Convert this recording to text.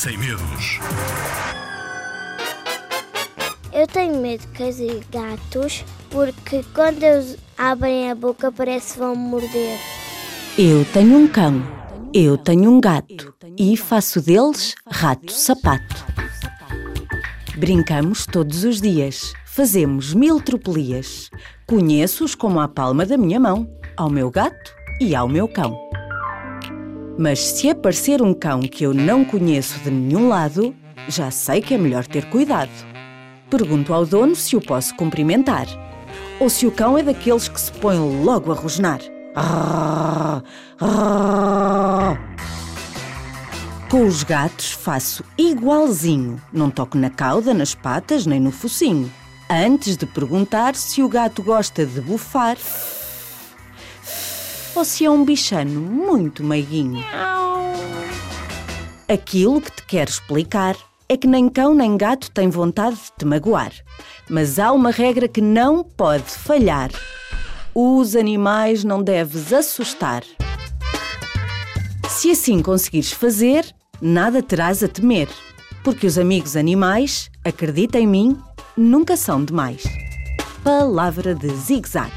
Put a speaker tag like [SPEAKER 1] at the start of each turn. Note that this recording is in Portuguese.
[SPEAKER 1] Sem medos.
[SPEAKER 2] Eu tenho medo de cães e gatos porque quando eles abrem a boca parece que vão morder.
[SPEAKER 3] Eu tenho um cão, eu tenho um gato e faço deles rato-sapato. Brincamos todos os dias, fazemos mil tropelias. Conheço-os como a palma da minha mão, ao meu gato e ao meu cão. Mas se aparecer um cão que eu não conheço de nenhum lado, já sei que é melhor ter cuidado. Pergunto ao dono se o posso cumprimentar. Ou se o cão é daqueles que se põe logo a rosnar. Com os gatos faço igualzinho. Não toco na cauda, nas patas nem no focinho. Antes de perguntar se o gato gosta de bufar ou se é um bichano muito meiguinho. Aquilo que te quero explicar é que nem cão nem gato tem vontade de te magoar. Mas há uma regra que não pode falhar. Os animais não deves assustar. Se assim conseguires fazer, nada terás a temer. Porque os amigos animais, acredita em mim, nunca são demais. Palavra de zig-zag.